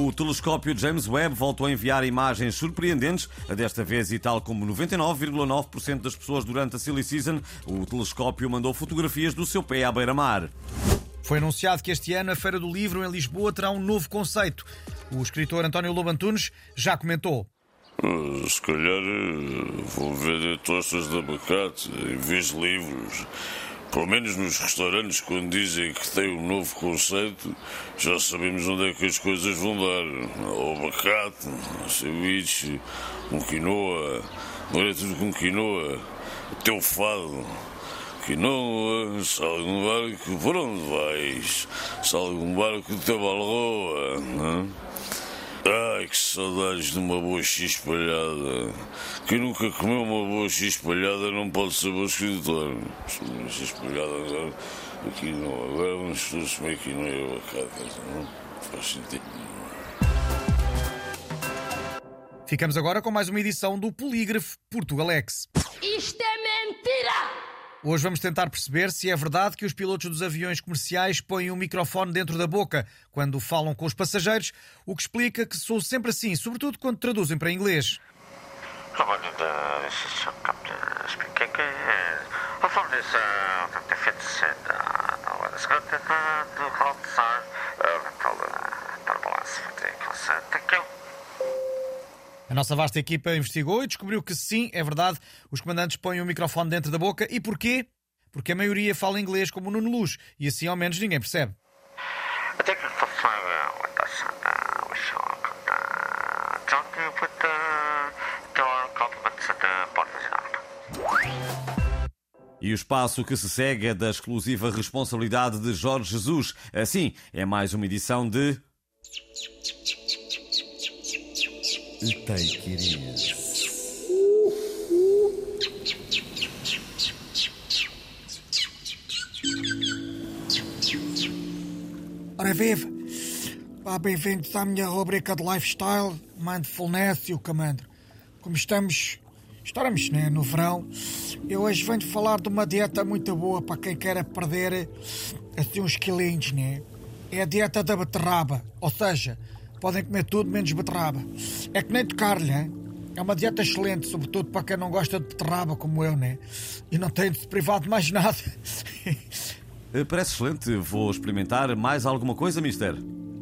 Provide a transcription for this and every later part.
O telescópio James Webb voltou a enviar imagens surpreendentes, desta vez e tal como 99,9% das pessoas durante a Silly Season, o telescópio mandou fotografias do seu pé à beira-mar. Foi anunciado que este ano a Feira do Livro em Lisboa terá um novo conceito. O escritor António Lobo Antunes já comentou. Uh, se calhar uh, vou vender tostas de abacate em vez de livros. Pelo menos nos restaurantes, quando dizem que tem um novo conceito, já sabemos onde é que as coisas vão dar. O abacate, ceviche, um quinoa, agora é tudo com quinoa, teu fado. Quinoa, salga um barco, por onde vais? Salga um barco de Tabalroa. Não? Ai, que saudades de uma boa X espalhada. Quem nunca comeu uma boa X espalhada não pode ser bom escritor. Uma X espalhada agora, aqui não. Agora vamos todos comer aqui não é abacate. Não faz sentido Ficamos agora com mais uma edição do Polígrafo Portugalex. Isto é mentira! Hoje vamos tentar perceber se é verdade que os pilotos dos aviões comerciais põem um microfone dentro da boca quando falam com os passageiros, o que explica que sou sempre assim, sobretudo quando traduzem para inglês. A nossa vasta equipa investigou e descobriu que sim, é verdade, os comandantes põem o microfone dentro da boca. E porquê? Porque a maioria fala inglês como o Nuno Luz e assim ao menos ninguém percebe. E o espaço que se segue é da exclusiva responsabilidade de Jorge Jesus. Assim, é mais uma edição de. Take easy. Ora viva! Bem-vindos à minha rubrica de lifestyle, mindfulness e o camandro. Como estamos, estamos né, no verão, eu hoje venho falar de uma dieta muito boa para quem quer perder assim uns quilinhos, né? É a dieta da beterraba, ou seja, podem comer tudo menos beterraba. É que nem tocar-lhe, hein? É uma dieta excelente, sobretudo para quem não gosta de beterraba, como eu, né? E não tem de se privar de mais nada. Eh, parece excelente. Vou experimentar mais alguma coisa, mister?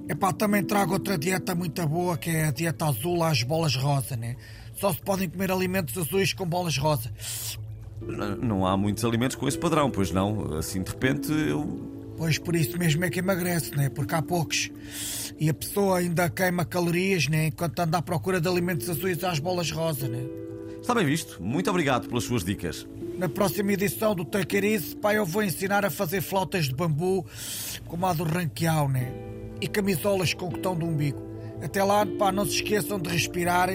Epá, também trago outra dieta muito boa, que é a dieta azul às bolas rosa, né? Só se podem comer alimentos azuis com bolas rosa. Não há muitos alimentos com esse padrão, pois não? Assim, de repente, eu... Pois, por isso mesmo é que emagrece, né? Porque há poucos. E a pessoa ainda queima calorias, né? Enquanto anda à procura de alimentos azuis às bolas rosa, né? Está bem visto. Muito obrigado pelas suas dicas. Na próxima edição do Take It Easy, pá, eu vou ensinar a fazer flautas de bambu como a do Ranquial, né? E camisolas com cotão do umbigo. Até lá, pá, não se esqueçam de respirar,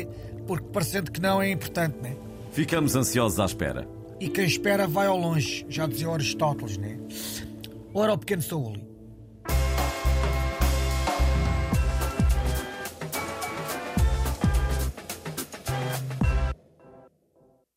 porque parecendo que não é importante, né? Ficamos ansiosos à espera. E quem espera vai ao longe, já dizia Aristóteles, né? Ora, o pequeno Saúl,